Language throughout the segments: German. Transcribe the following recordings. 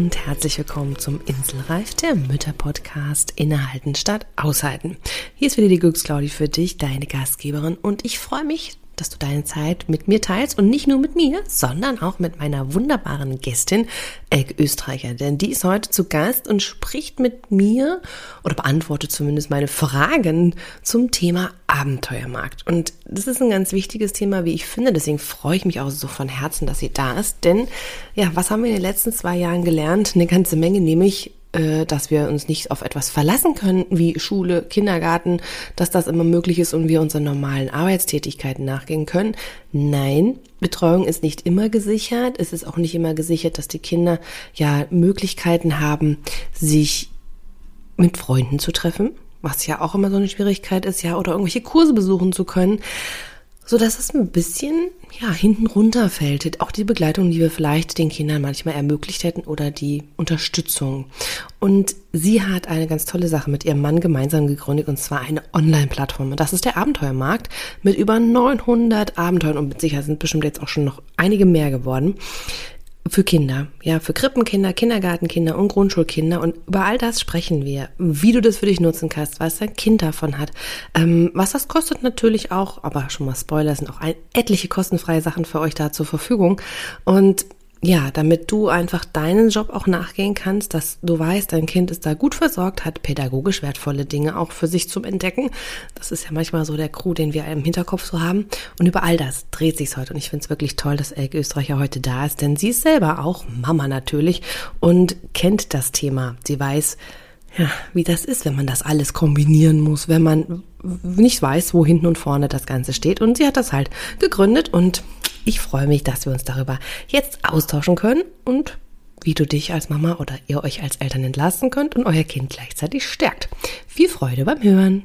und herzlich willkommen zum Inselreif, der Mütter-Podcast Innehalten statt Aushalten. Hier ist wieder die Glücksclaudi für dich, deine Gastgeberin und ich freue mich, dass du deine Zeit mit mir teilst und nicht nur mit mir, sondern auch mit meiner wunderbaren Gästin Elke Österreicher, denn die ist heute zu Gast und spricht mit mir oder beantwortet zumindest meine Fragen zum Thema Abenteuermarkt. Und das ist ein ganz wichtiges Thema, wie ich finde, deswegen freue ich mich auch so von Herzen, dass sie da ist, denn ja, was haben wir in den letzten zwei Jahren gelernt? Eine ganze Menge, nämlich dass wir uns nicht auf etwas verlassen können, wie Schule, Kindergarten, dass das immer möglich ist und wir unseren normalen Arbeitstätigkeiten nachgehen können. Nein, Betreuung ist nicht immer gesichert. Es ist auch nicht immer gesichert, dass die Kinder ja Möglichkeiten haben, sich mit Freunden zu treffen, was ja auch immer so eine Schwierigkeit ist, ja, oder irgendwelche Kurse besuchen zu können so dass es ein bisschen ja hinten runterfällt. Auch die Begleitung, die wir vielleicht den Kindern manchmal ermöglicht hätten oder die Unterstützung. Und sie hat eine ganz tolle Sache mit ihrem Mann gemeinsam gegründet und zwar eine Online-Plattform. Und das ist der Abenteuermarkt mit über 900 Abenteuern und mit Sicherheit sind bestimmt jetzt auch schon noch einige mehr geworden für Kinder, ja, für Krippenkinder, Kindergartenkinder und Grundschulkinder. Und über all das sprechen wir, wie du das für dich nutzen kannst, was dein Kind davon hat. Ähm, was das kostet natürlich auch, aber schon mal Spoiler, sind auch ein, etliche kostenfreie Sachen für euch da zur Verfügung. Und ja, damit du einfach deinen Job auch nachgehen kannst, dass du weißt, dein Kind ist da gut versorgt, hat pädagogisch wertvolle Dinge auch für sich zum Entdecken. Das ist ja manchmal so der Crew, den wir im Hinterkopf so haben. Und über all das dreht sich's heute. Und ich finde es wirklich toll, dass Elke Österreicher heute da ist, denn sie ist selber auch Mama natürlich und kennt das Thema. Sie weiß, ja, wie das ist, wenn man das alles kombinieren muss, wenn man nicht weiß, wo hinten und vorne das Ganze steht. Und sie hat das halt gegründet und ich freue mich, dass wir uns darüber jetzt austauschen können und wie du dich als Mama oder ihr euch als Eltern entlasten könnt und euer Kind gleichzeitig stärkt. Viel Freude beim Hören!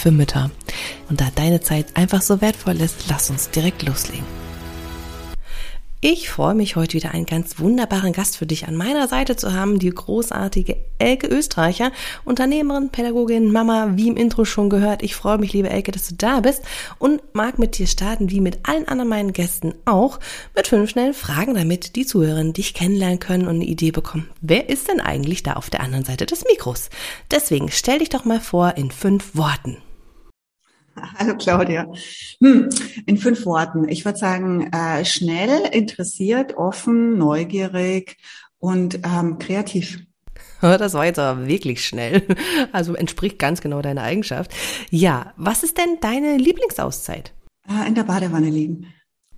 für Mütter. Und da deine Zeit einfach so wertvoll ist, lass uns direkt loslegen. Ich freue mich heute wieder einen ganz wunderbaren Gast für dich an meiner Seite zu haben, die großartige Elke Österreicher, Unternehmerin, Pädagogin, Mama, wie im Intro schon gehört. Ich freue mich, liebe Elke, dass du da bist und mag mit dir starten, wie mit allen anderen meinen Gästen auch, mit fünf schnellen Fragen, damit die Zuhörerinnen dich kennenlernen können und eine Idee bekommen. Wer ist denn eigentlich da auf der anderen Seite des Mikros? Deswegen stell dich doch mal vor in fünf Worten. Hallo Claudia. Hm, in fünf Worten. Ich würde sagen, äh, schnell, interessiert, offen, neugierig und ähm, kreativ. Das war jetzt aber wirklich schnell. Also entspricht ganz genau deiner Eigenschaft. Ja, was ist denn deine Lieblingsauszeit? Äh, in der Badewanne liegen.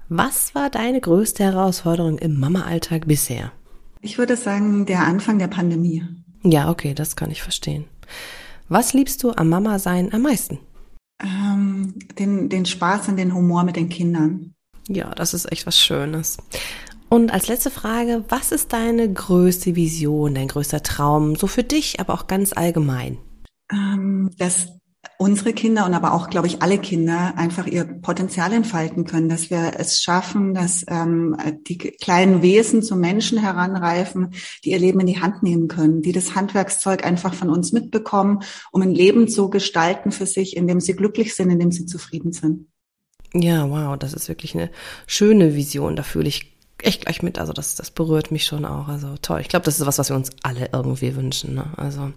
Was war deine größte Herausforderung im Mama-Alltag bisher? Ich würde sagen, der Anfang der Pandemie. Ja, okay, das kann ich verstehen. Was liebst du am Mama-Sein am meisten? Ähm, den, den Spaß und den Humor mit den Kindern. Ja, das ist echt was Schönes. Und als letzte Frage, was ist deine größte Vision, dein größter Traum, so für dich, aber auch ganz allgemein? Ähm, dass unsere Kinder und aber auch, glaube ich, alle Kinder einfach ihr Potenzial entfalten können, dass wir es schaffen, dass ähm, die kleinen Wesen zu Menschen heranreifen, die ihr Leben in die Hand nehmen können, die das Handwerkszeug einfach von uns mitbekommen, um ein Leben zu gestalten für sich, in dem sie glücklich sind, in dem sie zufrieden sind. Ja, wow, das ist wirklich eine schöne Vision. Da fühle ich echt gleich mit. Also das, das berührt mich schon auch. Also toll. Ich glaube, das ist was, was wir uns alle irgendwie wünschen. Ne? Also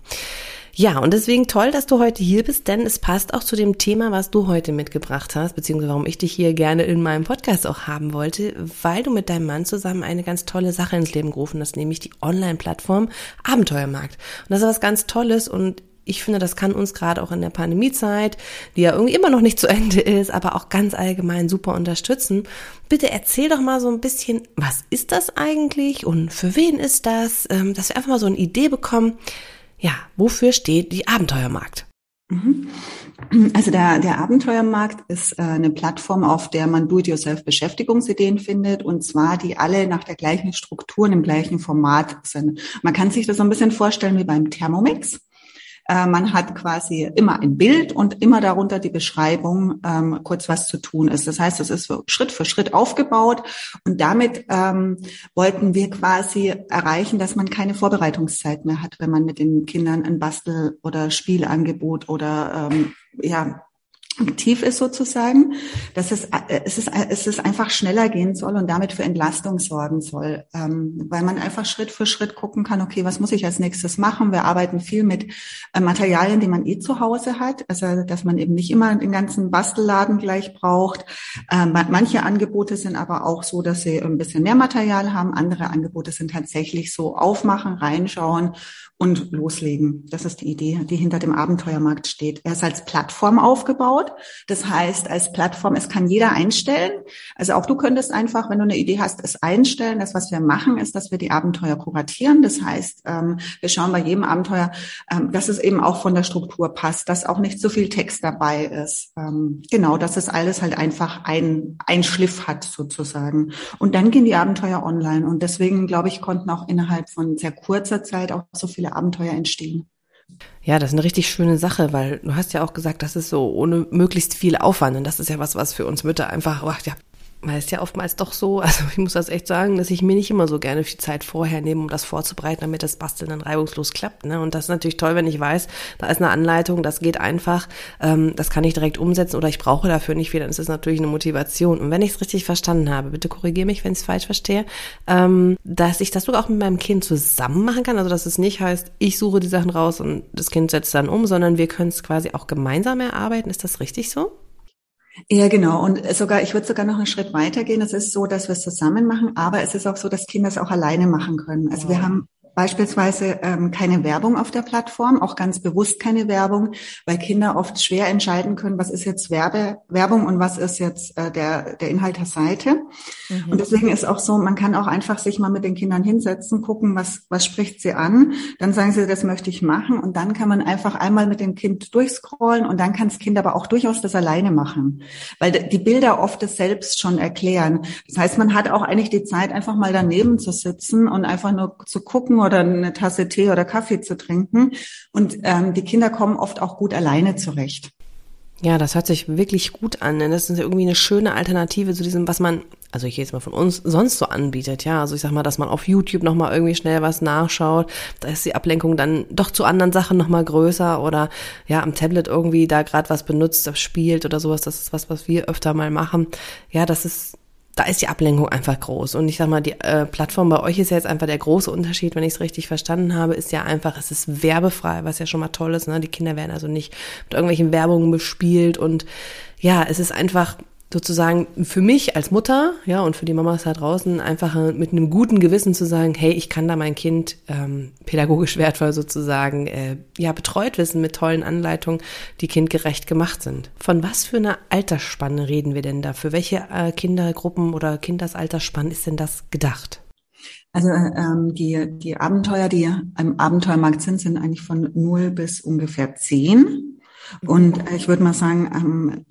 ja, und deswegen toll, dass du heute hier bist, denn es passt auch zu dem Thema, was du heute mitgebracht hast, beziehungsweise warum ich dich hier gerne in meinem Podcast auch haben wollte, weil du mit deinem Mann zusammen eine ganz tolle Sache ins Leben gerufen hast, nämlich die Online-Plattform Abenteuermarkt. Und das ist was ganz Tolles und ich finde, das kann uns gerade auch in der Pandemiezeit, die ja irgendwie immer noch nicht zu Ende ist, aber auch ganz allgemein super unterstützen. Bitte erzähl doch mal so ein bisschen, was ist das eigentlich und für wen ist das, ähm, dass wir einfach mal so eine Idee bekommen, ja, wofür steht die Abenteuermarkt? Mhm. Also der, der Abenteuermarkt ist äh, eine Plattform, auf der man Do-it-yourself-Beschäftigungsideen findet und zwar die alle nach der gleichen Struktur und im gleichen Format sind. Man kann sich das so ein bisschen vorstellen wie beim Thermomix. Äh, man hat quasi immer ein Bild und immer darunter die Beschreibung, ähm, kurz was zu tun ist. Das heißt, es ist Schritt für Schritt aufgebaut und damit ähm, wollten wir quasi erreichen, dass man keine Vorbereitungszeit mehr hat, wenn man mit den Kindern ein Bastel- oder Spielangebot oder ähm, ja aktiv ist sozusagen, dass es, äh, es, ist, es ist einfach schneller gehen soll und damit für Entlastung sorgen soll, ähm, weil man einfach Schritt für Schritt gucken kann, okay, was muss ich als nächstes machen? Wir arbeiten viel mit äh, Materialien, die man eh zu Hause hat, also dass man eben nicht immer den ganzen Bastelladen gleich braucht. Ähm, manche Angebote sind aber auch so, dass sie ein bisschen mehr Material haben. Andere Angebote sind tatsächlich so aufmachen, reinschauen und loslegen. Das ist die Idee, die hinter dem Abenteuermarkt steht. Er ist als Plattform aufgebaut. Das heißt, als Plattform, es kann jeder einstellen. Also auch du könntest einfach, wenn du eine Idee hast, es einstellen. Das, was wir machen, ist, dass wir die Abenteuer kuratieren. Das heißt, ähm, wir schauen bei jedem Abenteuer, ähm, dass es eben auch von der Struktur passt, dass auch nicht so viel Text dabei ist. Ähm, genau, dass es alles halt einfach ein, ein Schliff hat sozusagen. Und dann gehen die Abenteuer online. Und deswegen, glaube ich, konnten auch innerhalb von sehr kurzer Zeit auch so viele Abenteuer entstehen. Ja, das ist eine richtig schöne Sache, weil du hast ja auch gesagt, das ist so ohne möglichst viel Aufwand. Und das ist ja was, was für uns Mütter einfach, ach, ja, weil es ja oftmals doch so, also ich muss das echt sagen, dass ich mir nicht immer so gerne viel Zeit vorher nehme, um das vorzubereiten, damit das Basteln dann reibungslos klappt. Ne? Und das ist natürlich toll, wenn ich weiß, da ist eine Anleitung, das geht einfach, ähm, das kann ich direkt umsetzen oder ich brauche dafür nicht viel, dann ist das natürlich eine Motivation. Und wenn ich es richtig verstanden habe, bitte korrigiere mich, wenn ich es falsch verstehe, ähm, dass ich das sogar auch mit meinem Kind zusammen machen kann, also dass es nicht heißt, ich suche die Sachen raus und das Kind setzt dann um, sondern wir können es quasi auch gemeinsam erarbeiten. Ist das richtig so? Ja, genau. Und sogar, ich würde sogar noch einen Schritt weitergehen. Es ist so, dass wir es zusammen machen, aber es ist auch so, dass Kinder es auch alleine machen können. Also wir haben Beispielsweise ähm, keine Werbung auf der Plattform, auch ganz bewusst keine Werbung, weil Kinder oft schwer entscheiden können, was ist jetzt Werbe, Werbung und was ist jetzt äh, der, der Inhalt der Seite. Mhm. Und deswegen ist auch so, man kann auch einfach sich mal mit den Kindern hinsetzen, gucken, was, was spricht sie an. Dann sagen sie, das möchte ich machen. Und dann kann man einfach einmal mit dem Kind durchscrollen und dann kann das Kind aber auch durchaus das alleine machen, weil die Bilder oft das selbst schon erklären. Das heißt, man hat auch eigentlich die Zeit, einfach mal daneben zu sitzen und einfach nur zu gucken oder eine Tasse Tee oder Kaffee zu trinken. Und ähm, die Kinder kommen oft auch gut alleine zurecht. Ja, das hört sich wirklich gut an. Denn das ist irgendwie eine schöne Alternative zu diesem, was man, also ich jetzt mal von uns, sonst so anbietet. Ja, also ich sag mal, dass man auf YouTube nochmal irgendwie schnell was nachschaut. Da ist die Ablenkung dann doch zu anderen Sachen nochmal größer oder ja, am Tablet irgendwie da gerade was benutzt, das spielt oder sowas. Das ist was, was wir öfter mal machen. Ja, das ist da ist die Ablenkung einfach groß. Und ich sag mal, die äh, Plattform bei euch ist ja jetzt einfach der große Unterschied, wenn ich es richtig verstanden habe, ist ja einfach, es ist werbefrei, was ja schon mal toll ist. Ne? Die Kinder werden also nicht mit irgendwelchen Werbungen bespielt und ja, es ist einfach sozusagen für mich als Mutter, ja, und für die Mamas da draußen einfach mit einem guten Gewissen zu sagen, hey, ich kann da mein Kind ähm, pädagogisch wertvoll sozusagen äh, ja betreut wissen mit tollen Anleitungen, die kindgerecht gemacht sind. Von was für einer Altersspanne reden wir denn da? Für welche äh, Kindergruppen oder Kindersalterspanne ist denn das gedacht? Also ähm, die, die Abenteuer, die im Abenteuermarkt sind, sind eigentlich von 0 bis ungefähr 10. Und äh, ich würde mal sagen, ähm,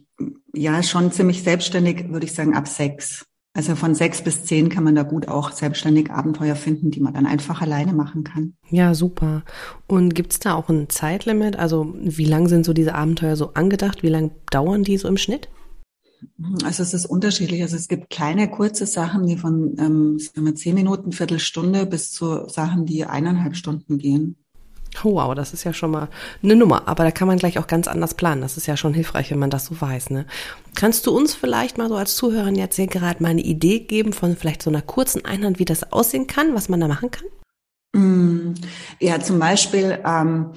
ja, schon ziemlich selbstständig, würde ich sagen, ab sechs. Also von sechs bis zehn kann man da gut auch selbstständig Abenteuer finden, die man dann einfach alleine machen kann. Ja, super. Und gibt's da auch ein Zeitlimit? Also wie lang sind so diese Abenteuer so angedacht? Wie lang dauern die so im Schnitt? Also es ist unterschiedlich. Also es gibt kleine, kurze Sachen, die von ähm, sagen wir, zehn Minuten, Viertelstunde bis zu Sachen, die eineinhalb Stunden gehen. Wow, das ist ja schon mal eine Nummer. Aber da kann man gleich auch ganz anders planen. Das ist ja schon hilfreich, wenn man das so weiß. Ne? Kannst du uns vielleicht mal so als Zuhörerin jetzt hier gerade mal eine Idee geben von vielleicht so einer kurzen Einheit, wie das aussehen kann, was man da machen kann? Mm, ja, zum Beispiel ähm,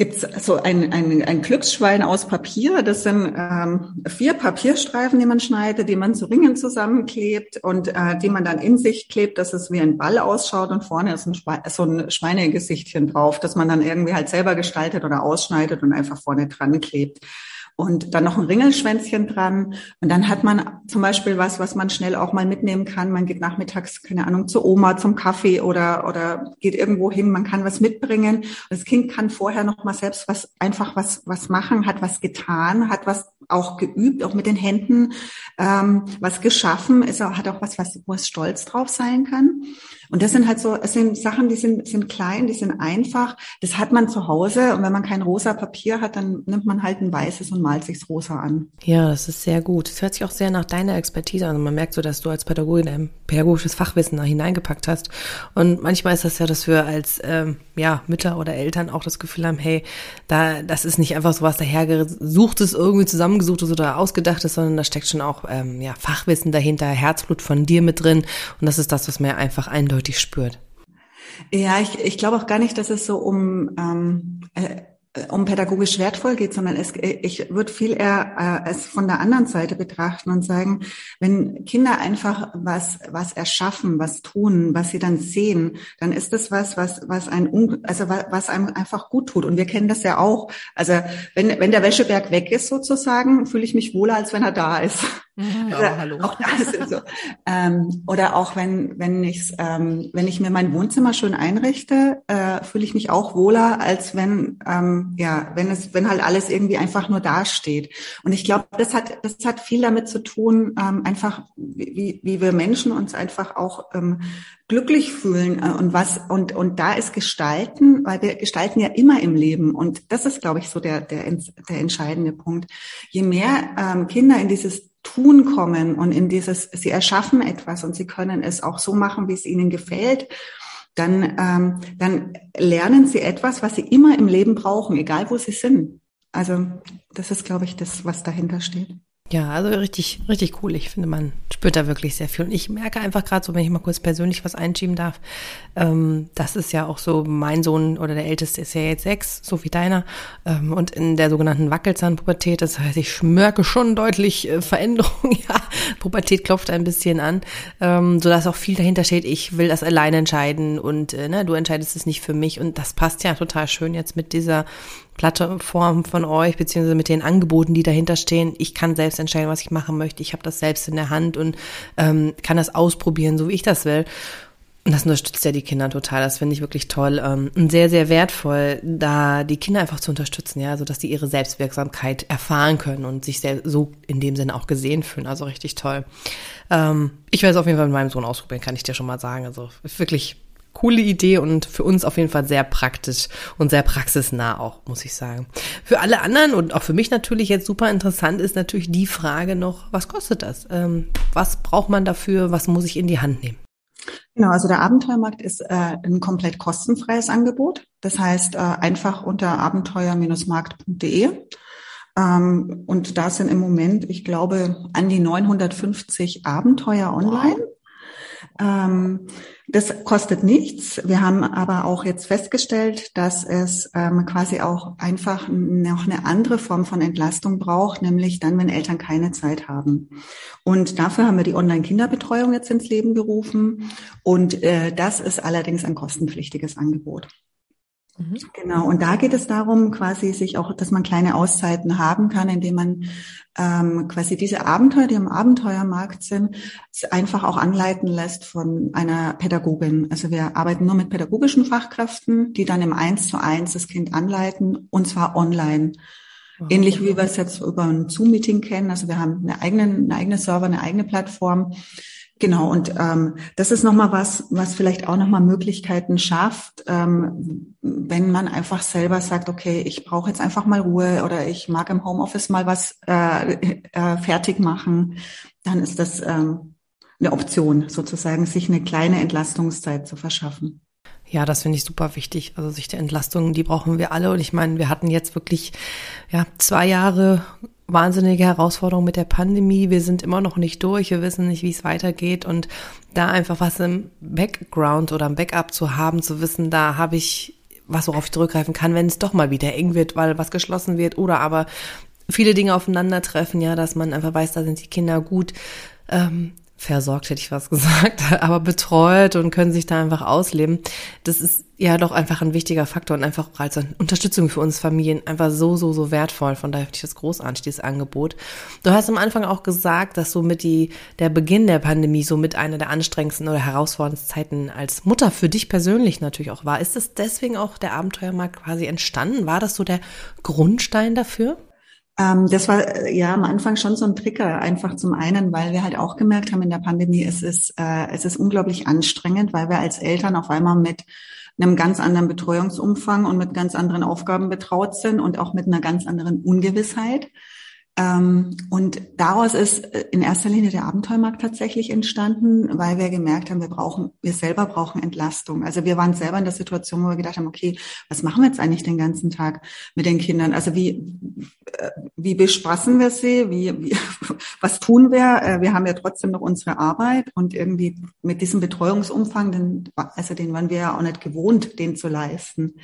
gibt es so ein, ein, ein Glücksschwein aus Papier. Das sind ähm, vier Papierstreifen, die man schneidet, die man zu Ringen zusammenklebt und äh, die man dann in sich klebt, dass es wie ein Ball ausschaut und vorne ist ein so ein Schweinegesichtchen drauf, dass man dann irgendwie halt selber gestaltet oder ausschneidet und einfach vorne dran klebt. Und dann noch ein Ringelschwänzchen dran. Und dann hat man zum Beispiel was, was man schnell auch mal mitnehmen kann. Man geht nachmittags, keine Ahnung, zur Oma zum Kaffee oder, oder geht irgendwo hin. Man kann was mitbringen. Und das Kind kann vorher noch mal selbst was, einfach was, was machen, hat was getan, hat was auch geübt, auch mit den Händen, ähm, was geschaffen, ist, hat auch was, was, wo es stolz drauf sein kann. Und das sind halt so, es sind Sachen, die sind, sind klein, die sind einfach. Das hat man zu Hause. Und wenn man kein rosa Papier hat, dann nimmt man halt ein weißes und malt sich's rosa an. Ja, das ist sehr gut. Es hört sich auch sehr nach deiner Expertise an. Man merkt so, dass du als Pädagogin ein pädagogisches Fachwissen da hineingepackt hast. Und manchmal ist das ja, dass wir als ähm, ja, Mütter oder Eltern auch das Gefühl haben, hey, da, das ist nicht einfach so was dahergesuchtes, irgendwie zusammengesuchtes oder ausgedachtes, sondern da steckt schon auch ähm, ja, Fachwissen dahinter, Herzblut von dir mit drin. Und das ist das, was man einfach eindeutig eindeutig spürt. Ja, ich, ich glaube auch gar nicht, dass es so um ähm, äh, um pädagogisch wertvoll geht, sondern es, ich würde viel eher äh, es von der anderen Seite betrachten und sagen, wenn Kinder einfach was was erschaffen, was tun, was sie dann sehen, dann ist das was, was was ein also was einem einfach gut tut. Und wir kennen das ja auch. Also wenn wenn der Wäscheberg weg ist sozusagen, fühle ich mich wohler, als wenn er da ist. Ja, also, hallo. Auch das ist so. Ähm, oder auch wenn, wenn, ich's, ähm, wenn ich mir mein Wohnzimmer schön einrichte, äh, fühle ich mich auch wohler, als wenn, ähm, ja, wenn es, wenn halt alles irgendwie einfach nur dasteht. Und ich glaube, das hat, das hat viel damit zu tun, ähm, einfach wie, wie wir Menschen uns einfach auch ähm, glücklich fühlen äh, und was und und da ist Gestalten, weil wir gestalten ja immer im Leben und das ist, glaube ich, so der der der entscheidende Punkt. Je mehr ähm, Kinder in dieses Tun kommen und in dieses, sie erschaffen etwas und sie können es auch so machen, wie es ihnen gefällt, dann, ähm, dann lernen sie etwas, was sie immer im Leben brauchen, egal wo sie sind. Also das ist, glaube ich, das, was dahinter steht. Ja, also richtig, richtig cool. Ich finde, man spürt da wirklich sehr viel. Und ich merke einfach gerade so, wenn ich mal kurz persönlich was einschieben darf, ähm, das ist ja auch so, mein Sohn oder der Älteste ist ja jetzt sechs, so wie deiner, ähm, und in der sogenannten Wackelzahnpubertät, das heißt, ich merke schon deutlich äh, Veränderung, ja, Pubertät klopft ein bisschen an, ähm, sodass auch viel dahinter steht, ich will das alleine entscheiden und äh, ne, du entscheidest es nicht für mich und das passt ja total schön jetzt mit dieser Plattform von euch, beziehungsweise mit den Angeboten, die dahinter stehen. Ich kann selbst entscheiden, was ich machen möchte. Ich habe das selbst in der Hand und ähm, kann das ausprobieren, so wie ich das will. Und das unterstützt ja die Kinder total. Das finde ich wirklich toll ähm, und sehr, sehr wertvoll, da die Kinder einfach zu unterstützen, ja, so dass die ihre Selbstwirksamkeit erfahren können und sich so in dem Sinne auch gesehen fühlen. Also richtig toll. Ähm, ich werde es auf jeden Fall mit meinem Sohn ausprobieren, kann ich dir schon mal sagen. Also wirklich coole Idee und für uns auf jeden Fall sehr praktisch und sehr praxisnah auch, muss ich sagen. Für alle anderen und auch für mich natürlich jetzt super interessant ist natürlich die Frage noch, was kostet das? Ähm, was braucht man dafür? Was muss ich in die Hand nehmen? Genau, also der Abenteuermarkt ist äh, ein komplett kostenfreies Angebot. Das heißt, äh, einfach unter abenteuer-markt.de. Ähm, und da sind im Moment, ich glaube, an die 950 Abenteuer online. Wow. Ähm, das kostet nichts. Wir haben aber auch jetzt festgestellt, dass es ähm, quasi auch einfach noch eine andere Form von Entlastung braucht, nämlich dann, wenn Eltern keine Zeit haben. Und dafür haben wir die Online-Kinderbetreuung jetzt ins Leben gerufen. Und äh, das ist allerdings ein kostenpflichtiges Angebot. Mhm. Genau, und da geht es darum, quasi sich auch, dass man kleine Auszeiten haben kann, indem man ähm, quasi diese Abenteuer, die am Abenteuermarkt sind, einfach auch anleiten lässt von einer Pädagogin. Also wir arbeiten nur mit pädagogischen Fachkräften, die dann im Eins zu eins das Kind anleiten, und zwar online. Ähnlich wie wir es jetzt über ein Zoom-Meeting kennen. Also wir haben eine eigene, eine eigene Server, eine eigene Plattform, Genau, und ähm, das ist nochmal was, was vielleicht auch nochmal Möglichkeiten schafft, ähm, wenn man einfach selber sagt, okay, ich brauche jetzt einfach mal Ruhe oder ich mag im Homeoffice mal was äh, äh, fertig machen, dann ist das ähm, eine Option, sozusagen, sich eine kleine Entlastungszeit zu verschaffen. Ja, das finde ich super wichtig. Also sich der Entlastung, die brauchen wir alle. Und ich meine, wir hatten jetzt wirklich ja zwei Jahre wahnsinnige Herausforderung mit der Pandemie. Wir sind immer noch nicht durch. Wir wissen nicht, wie es weitergeht. Und da einfach was im Background oder im Backup zu haben, zu wissen, da habe ich was, worauf ich zurückgreifen kann, wenn es doch mal wieder eng wird, weil was geschlossen wird oder aber viele Dinge aufeinandertreffen, ja, dass man einfach weiß, da sind die Kinder gut ähm, versorgt, hätte ich was gesagt, aber betreut und können sich da einfach ausleben. Das ist ja doch einfach ein wichtiger Faktor und einfach als Unterstützung für uns Familien einfach so, so, so wertvoll. Von daher finde ich das großartig, dieses Angebot. Du hast am Anfang auch gesagt, dass so mit die, der Beginn der Pandemie so mit einer der anstrengendsten oder herausforderndsten Zeiten als Mutter für dich persönlich natürlich auch war. Ist es deswegen auch der Abenteuermarkt quasi entstanden? War das so der Grundstein dafür? Ähm, das war äh, ja am Anfang schon so ein Trigger, einfach zum einen, weil wir halt auch gemerkt haben in der Pandemie, es ist, äh, es ist unglaublich anstrengend, weil wir als Eltern auf einmal mit einem ganz anderen Betreuungsumfang und mit ganz anderen Aufgaben betraut sind und auch mit einer ganz anderen Ungewissheit. Ähm, und daraus ist äh, in erster Linie der Abenteuermarkt tatsächlich entstanden, weil wir gemerkt haben, wir brauchen, wir selber brauchen Entlastung. Also wir waren selber in der Situation, wo wir gedacht haben, okay, was machen wir jetzt eigentlich den ganzen Tag mit den Kindern? Also wie, äh, wie bespaßen wir sie? Wie, wie, was tun wir? Äh, wir haben ja trotzdem noch unsere Arbeit und irgendwie mit diesem Betreuungsumfang, den, also den waren wir ja auch nicht gewohnt, den zu leisten.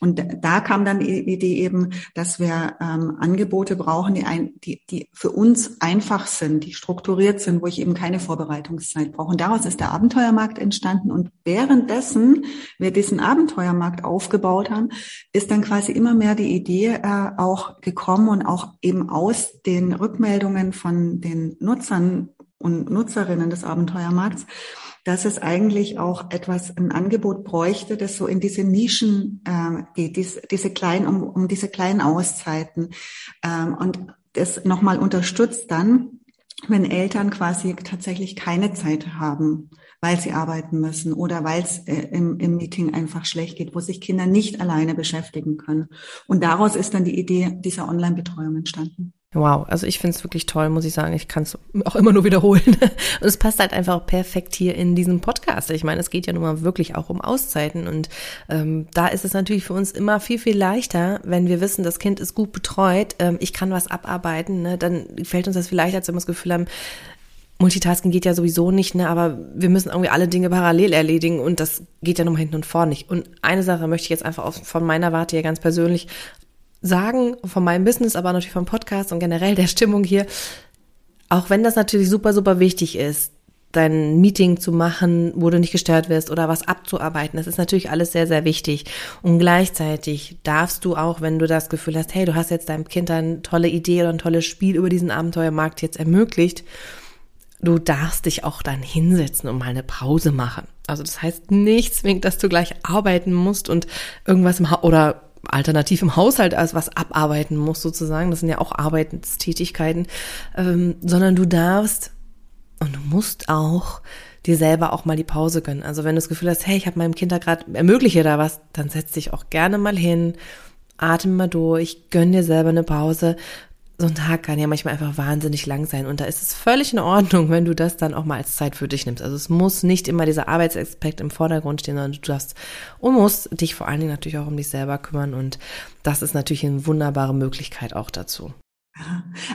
Und da kam dann die Idee eben, dass wir ähm, Angebote brauchen, die, ein, die, die für uns einfach sind, die strukturiert sind, wo ich eben keine Vorbereitungszeit brauche. Und daraus ist der Abenteuermarkt entstanden. Und währenddessen wir diesen Abenteuermarkt aufgebaut haben, ist dann quasi immer mehr die Idee äh, auch gekommen und auch eben aus den Rückmeldungen von den Nutzern und Nutzerinnen des Abenteuermarkts, dass es eigentlich auch etwas, ein Angebot bräuchte, das so in diese Nischen äh, geht, diese, diese kleinen, um, um diese kleinen Auszeiten ähm, und das nochmal unterstützt dann, wenn Eltern quasi tatsächlich keine Zeit haben, weil sie arbeiten müssen oder weil es äh, im, im Meeting einfach schlecht geht, wo sich Kinder nicht alleine beschäftigen können. Und daraus ist dann die Idee dieser Online-Betreuung entstanden. Wow, also ich finde es wirklich toll, muss ich sagen. Ich kann es auch immer nur wiederholen. Und es passt halt einfach perfekt hier in diesem Podcast. Ich meine, es geht ja nun mal wirklich auch um Auszeiten. Und ähm, da ist es natürlich für uns immer viel, viel leichter, wenn wir wissen, das Kind ist gut betreut, ähm, ich kann was abarbeiten, ne? dann fällt uns das viel leichter, als wenn wir das Gefühl haben, Multitasking geht ja sowieso nicht, ne? aber wir müssen irgendwie alle Dinge parallel erledigen und das geht ja nur mal hinten und vorne nicht. Und eine Sache möchte ich jetzt einfach von meiner Warte hier ganz persönlich sagen, von meinem Business, aber natürlich vom Podcast und generell der Stimmung hier, auch wenn das natürlich super, super wichtig ist, dein Meeting zu machen, wo du nicht gestört wirst oder was abzuarbeiten. Das ist natürlich alles sehr, sehr wichtig. Und gleichzeitig darfst du auch, wenn du das Gefühl hast, hey, du hast jetzt deinem Kind eine tolle Idee oder ein tolles Spiel über diesen Abenteuermarkt jetzt ermöglicht, du darfst dich auch dann hinsetzen und mal eine Pause machen. Also das heißt nicht zwingend, dass du gleich arbeiten musst und irgendwas ha oder alternativ im Haushalt als was abarbeiten musst sozusagen. Das sind ja auch Arbeitstätigkeiten, ähm, sondern du darfst und du musst auch dir selber auch mal die Pause gönnen. Also wenn du das Gefühl hast, hey, ich habe meinem Kind da gerade ermögliche da was, dann setz dich auch gerne mal hin, atme mal durch, gönn dir selber eine Pause so ein Tag kann ja manchmal einfach wahnsinnig lang sein und da ist es völlig in Ordnung, wenn du das dann auch mal als Zeit für dich nimmst. Also es muss nicht immer dieser Arbeitsaspekt im Vordergrund stehen, sondern du darfst und musst dich vor allen Dingen natürlich auch um dich selber kümmern und das ist natürlich eine wunderbare Möglichkeit auch dazu.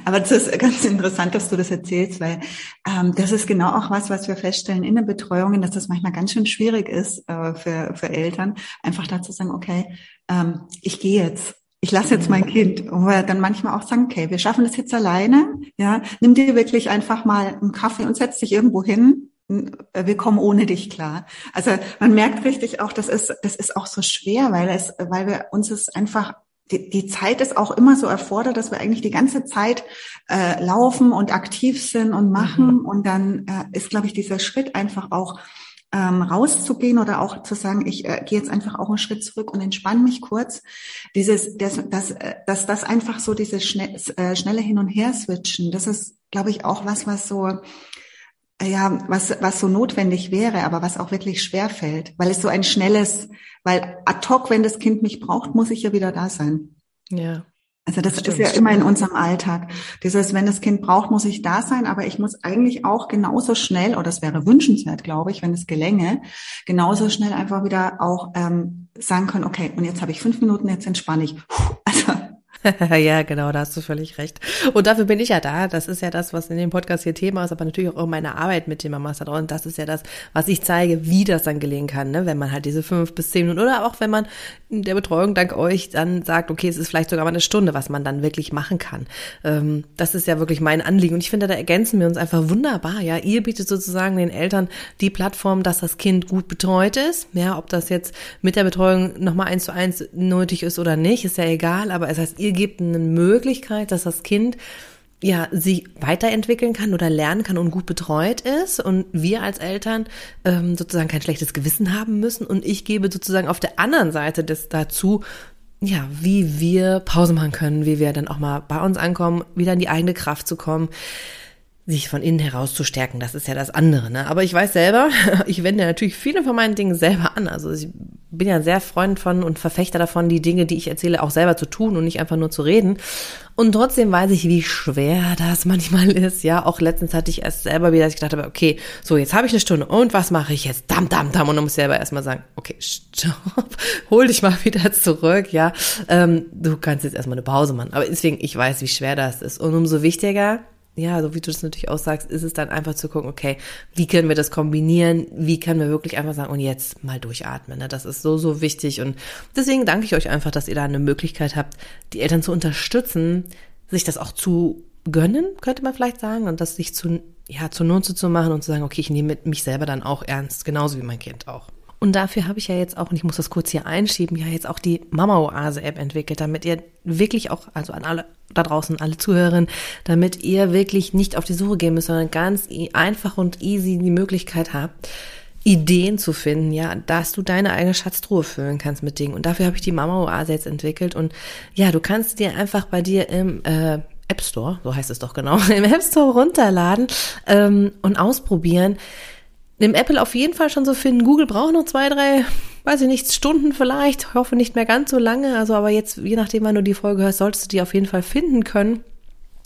Aber das ist ganz interessant, dass du das erzählst, weil ähm, das ist genau auch was, was wir feststellen in der Betreuung, dass das manchmal ganz schön schwierig ist äh, für, für Eltern, einfach dazu sagen, okay, ähm, ich gehe jetzt ich lasse jetzt mein Kind, wo wir dann manchmal auch sagen, okay, wir schaffen das jetzt alleine, ja, nimm dir wirklich einfach mal einen Kaffee und setz dich irgendwo hin. Wir kommen ohne dich klar. Also man merkt richtig auch, das ist, das ist auch so schwer, weil es, weil wir uns es einfach die, die Zeit ist auch immer so erfordert, dass wir eigentlich die ganze Zeit äh, laufen und aktiv sind und machen. Mhm. Und dann äh, ist, glaube ich, dieser Schritt einfach auch ähm, rauszugehen oder auch zu sagen, ich äh, gehe jetzt einfach auch einen Schritt zurück und entspanne mich kurz. Dieses, das, das, äh, dass das einfach so dieses schnell, äh, schnelle Hin und Her switchen, das ist, glaube ich, auch was, was so äh, ja, was, was so notwendig wäre, aber was auch wirklich schwer fällt, weil es so ein schnelles, weil ad hoc, wenn das Kind mich braucht, muss ich ja wieder da sein. Ja. Also das Stimmt. ist ja immer in unserem Alltag. Dieses, wenn das Kind braucht, muss ich da sein, aber ich muss eigentlich auch genauso schnell, oder es wäre wünschenswert, glaube ich, wenn es gelänge, genauso schnell einfach wieder auch ähm, sagen können, okay, und jetzt habe ich fünf Minuten, jetzt entspanne ich. Also ja, genau, da hast du völlig recht. Und dafür bin ich ja da. Das ist ja das, was in dem Podcast hier Thema ist, aber natürlich auch in meiner Arbeit mit Mamas da draußen. Das ist ja das, was ich zeige, wie das dann gelingen kann, ne? wenn man halt diese fünf bis zehn Minuten oder auch wenn man der Betreuung dank euch dann sagt, okay, es ist vielleicht sogar mal eine Stunde, was man dann wirklich machen kann. Ähm, das ist ja wirklich mein Anliegen. Und ich finde, da ergänzen wir uns einfach wunderbar. Ja, ihr bietet sozusagen den Eltern die Plattform, dass das Kind gut betreut ist. Ja, ob das jetzt mit der Betreuung nochmal eins zu eins nötig ist oder nicht, ist ja egal. Aber es heißt, ihr gebt eine Möglichkeit, dass das Kind ja, sie weiterentwickeln kann oder lernen kann und gut betreut ist und wir als Eltern ähm, sozusagen kein schlechtes Gewissen haben müssen und ich gebe sozusagen auf der anderen Seite des dazu, ja, wie wir Pause machen können, wie wir dann auch mal bei uns ankommen, wieder in die eigene Kraft zu kommen sich von innen heraus zu stärken, das ist ja das andere. Ne? Aber ich weiß selber, ich wende natürlich viele von meinen Dingen selber an. Also ich bin ja sehr Freund von und Verfechter davon, die Dinge, die ich erzähle, auch selber zu tun und nicht einfach nur zu reden. Und trotzdem weiß ich, wie schwer das manchmal ist. Ja, auch letztens hatte ich erst selber wieder, dass ich gedacht habe, okay, so jetzt habe ich eine Stunde und was mache ich jetzt? Dam, dam, dam. Und dann muss ich selber erstmal sagen, okay, stopp, hol dich mal wieder zurück. Ja, ähm, du kannst jetzt erstmal eine Pause machen. Aber deswegen, ich weiß, wie schwer das ist. Und umso wichtiger, ja, so wie du das natürlich auch sagst, ist es dann einfach zu gucken, okay, wie können wir das kombinieren? Wie können wir wirklich einfach sagen, und jetzt mal durchatmen? Ne? Das ist so, so wichtig. Und deswegen danke ich euch einfach, dass ihr da eine Möglichkeit habt, die Eltern zu unterstützen, sich das auch zu gönnen, könnte man vielleicht sagen, und das sich zu, ja, zu Nutze zu machen und zu sagen, okay, ich nehme mich selber dann auch ernst, genauso wie mein Kind auch. Und dafür habe ich ja jetzt auch, und ich muss das kurz hier einschieben, ja jetzt auch die Mama-Oase-App entwickelt, damit ihr wirklich auch, also an alle da draußen, alle Zuhörerinnen, damit ihr wirklich nicht auf die Suche gehen müsst, sondern ganz einfach und easy die Möglichkeit habt, Ideen zu finden, ja, dass du deine eigene Schatztruhe füllen kannst mit Dingen. Und dafür habe ich die Mama-Oase jetzt entwickelt. Und ja, du kannst dir einfach bei dir im äh, App Store, so heißt es doch genau, im App Store runterladen ähm, und ausprobieren Nimm Apple auf jeden Fall schon so finden. Google braucht noch zwei, drei, weiß ich nicht, Stunden vielleicht. Ich hoffe nicht mehr ganz so lange. Also aber jetzt, je nachdem, wann du die Folge hörst, solltest du die auf jeden Fall finden können.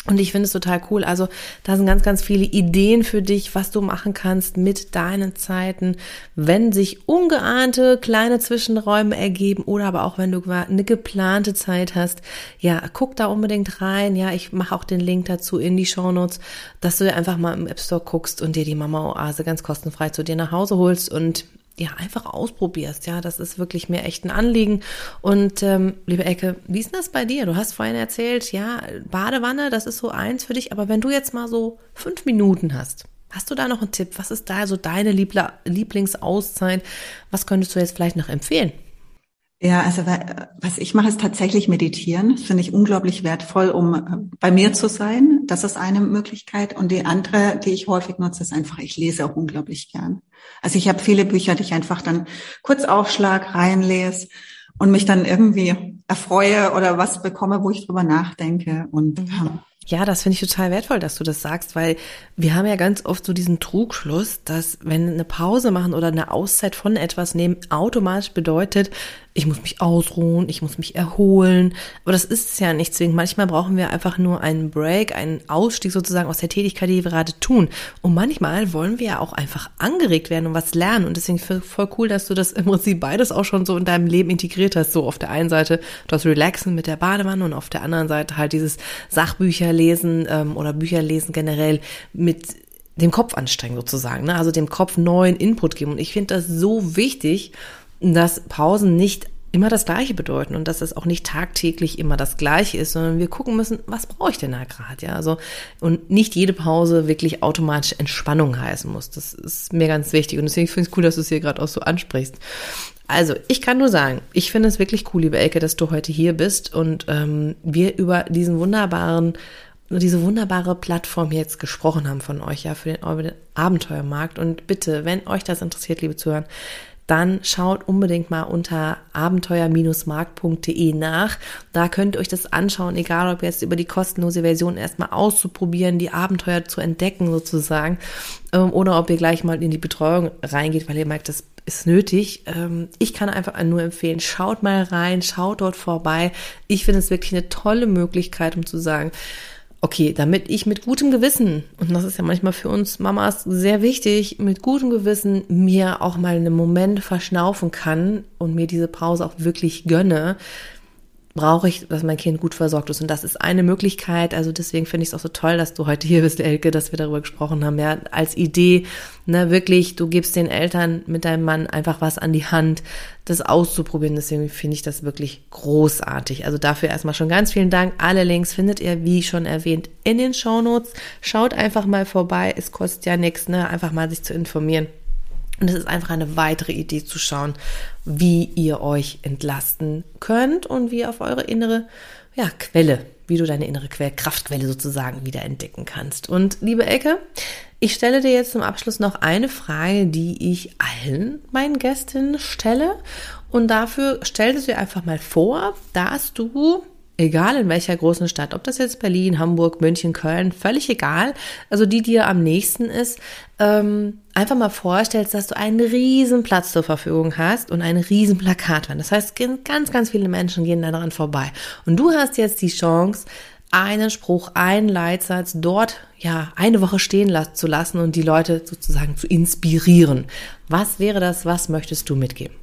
Und ich finde es total cool. Also da sind ganz, ganz viele Ideen für dich, was du machen kannst mit deinen Zeiten, wenn sich ungeahnte kleine Zwischenräume ergeben oder aber auch wenn du eine geplante Zeit hast. Ja, guck da unbedingt rein. Ja, ich mache auch den Link dazu in die Show Notes, dass du einfach mal im App Store guckst und dir die Mama Oase ganz kostenfrei zu dir nach Hause holst und ja, einfach ausprobierst. Ja, das ist wirklich mir echt ein Anliegen. Und ähm, liebe Ecke, wie ist denn das bei dir? Du hast vorhin erzählt, ja, Badewanne, das ist so eins für dich. Aber wenn du jetzt mal so fünf Minuten hast, hast du da noch einen Tipp? Was ist da so deine Lieblingsauszeit? Was könntest du jetzt vielleicht noch empfehlen? Ja, also was ich mache, ist tatsächlich meditieren. Das finde ich unglaublich wertvoll, um äh, bei mir zu sein. Das ist eine Möglichkeit. Und die andere, die ich häufig nutze, ist einfach, ich lese auch unglaublich gern. Also ich habe viele Bücher, die ich einfach dann kurz Aufschlag reinlese und mich dann irgendwie erfreue oder was bekomme, wo ich drüber nachdenke. Und mhm. Ja, das finde ich total wertvoll, dass du das sagst, weil wir haben ja ganz oft so diesen Trugschluss, dass wenn eine Pause machen oder eine Auszeit von etwas nehmen automatisch bedeutet, ich muss mich ausruhen, ich muss mich erholen. Aber das ist es ja nicht zwingend. Manchmal brauchen wir einfach nur einen Break, einen Ausstieg sozusagen aus der Tätigkeit, die wir gerade tun. Und manchmal wollen wir ja auch einfach angeregt werden und was lernen. Und deswegen voll cool, dass du das im Prinzip beides auch schon so in deinem Leben integriert hast. So auf der einen Seite das Relaxen mit der Badewanne und auf der anderen Seite halt dieses Sachbücher lesen ähm, oder Bücher lesen generell mit dem Kopf anstrengen sozusagen, ne? also dem Kopf neuen Input geben. Und ich finde das so wichtig, dass Pausen nicht immer das Gleiche bedeuten und dass es auch nicht tagtäglich immer das Gleiche ist, sondern wir gucken müssen, was brauche ich denn da gerade, ja, also und nicht jede Pause wirklich automatisch Entspannung heißen muss. Das ist mir ganz wichtig und deswegen finde ich es cool, dass du es hier gerade auch so ansprichst. Also, ich kann nur sagen, ich finde es wirklich cool, liebe Elke, dass du heute hier bist und ähm, wir über diesen wunderbaren diese wunderbare Plattform jetzt gesprochen haben von euch, ja, für den Abenteuermarkt. Und bitte, wenn euch das interessiert, liebe Zuhörer, dann schaut unbedingt mal unter abenteuer-markt.de nach. Da könnt ihr euch das anschauen, egal ob jetzt über die kostenlose Version erstmal auszuprobieren, die Abenteuer zu entdecken sozusagen, ähm, oder ob ihr gleich mal in die Betreuung reingeht, weil ihr merkt, das ist nötig. Ähm, ich kann einfach nur empfehlen, schaut mal rein, schaut dort vorbei. Ich finde es wirklich eine tolle Möglichkeit, um zu sagen, okay, damit ich mit gutem Gewissen, und das ist ja manchmal für uns Mamas sehr wichtig, mit gutem Gewissen mir auch mal einen Moment verschnaufen kann und mir diese Pause auch wirklich gönne, brauche ich, dass mein Kind gut versorgt ist. Und das ist eine Möglichkeit. Also deswegen finde ich es auch so toll, dass du heute hier bist, Elke, dass wir darüber gesprochen haben. Ja, als Idee, ne, wirklich, du gibst den Eltern mit deinem Mann einfach was an die Hand, das auszuprobieren. Deswegen finde ich das wirklich großartig. Also dafür erstmal schon ganz vielen Dank. Alle Links findet ihr, wie schon erwähnt, in den Show Notes. Schaut einfach mal vorbei. Es kostet ja nichts, ne, einfach mal sich zu informieren. Und es ist einfach eine weitere Idee zu schauen, wie ihr euch entlasten könnt und wie ihr auf eure innere ja, Quelle, wie du deine innere Quelle, Kraftquelle sozusagen wieder entdecken kannst. Und liebe Ecke, ich stelle dir jetzt zum Abschluss noch eine Frage, die ich allen meinen Gästinnen stelle. Und dafür stellst du dir einfach mal vor, dass du egal in welcher großen Stadt, ob das jetzt Berlin, Hamburg, München, Köln, völlig egal, also die dir am nächsten ist, ähm, einfach mal vorstellst, dass du einen riesen Platz zur Verfügung hast und einen riesen Plakatwand. Das heißt, ganz, ganz viele Menschen gehen daran vorbei. Und du hast jetzt die Chance, einen Spruch, einen Leitsatz dort ja eine Woche stehen zu lassen und die Leute sozusagen zu inspirieren. Was wäre das? Was möchtest du mitgeben?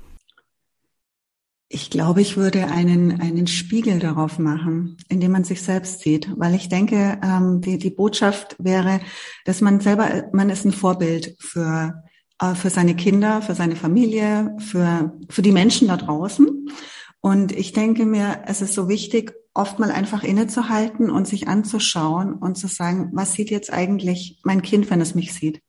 Ich glaube, ich würde einen, einen Spiegel darauf machen, indem man sich selbst sieht, weil ich denke, ähm, die, die Botschaft wäre, dass man selber, man ist ein Vorbild für, äh, für seine Kinder, für seine Familie, für, für die Menschen da draußen. Und ich denke mir, es ist so wichtig, oft mal einfach innezuhalten und sich anzuschauen und zu sagen, was sieht jetzt eigentlich mein Kind, wenn es mich sieht?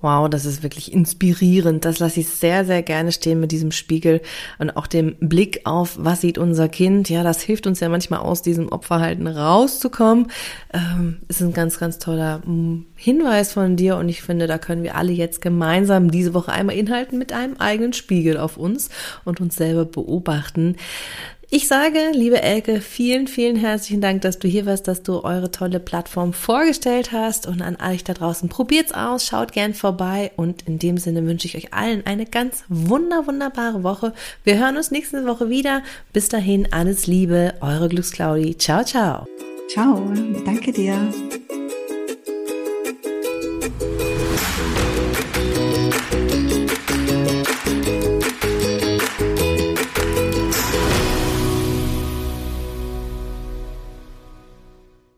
Wow, das ist wirklich inspirierend. Das lasse ich sehr, sehr gerne stehen mit diesem Spiegel und auch dem Blick auf, was sieht unser Kind. Ja, das hilft uns ja manchmal aus diesem Opferhalten rauszukommen. Ähm, ist ein ganz, ganz toller mm, Hinweis von dir und ich finde, da können wir alle jetzt gemeinsam diese Woche einmal inhalten mit einem eigenen Spiegel auf uns und uns selber beobachten. Ich sage, liebe Elke, vielen, vielen herzlichen Dank, dass du hier warst, dass du eure tolle Plattform vorgestellt hast und an euch da draußen probiert's aus, schaut gern vorbei und in dem Sinne wünsche ich euch allen eine ganz wunder, wunderbare Woche. Wir hören uns nächste Woche wieder. Bis dahin alles Liebe, eure Glücksclaudi. Ciao, ciao. Ciao, danke dir.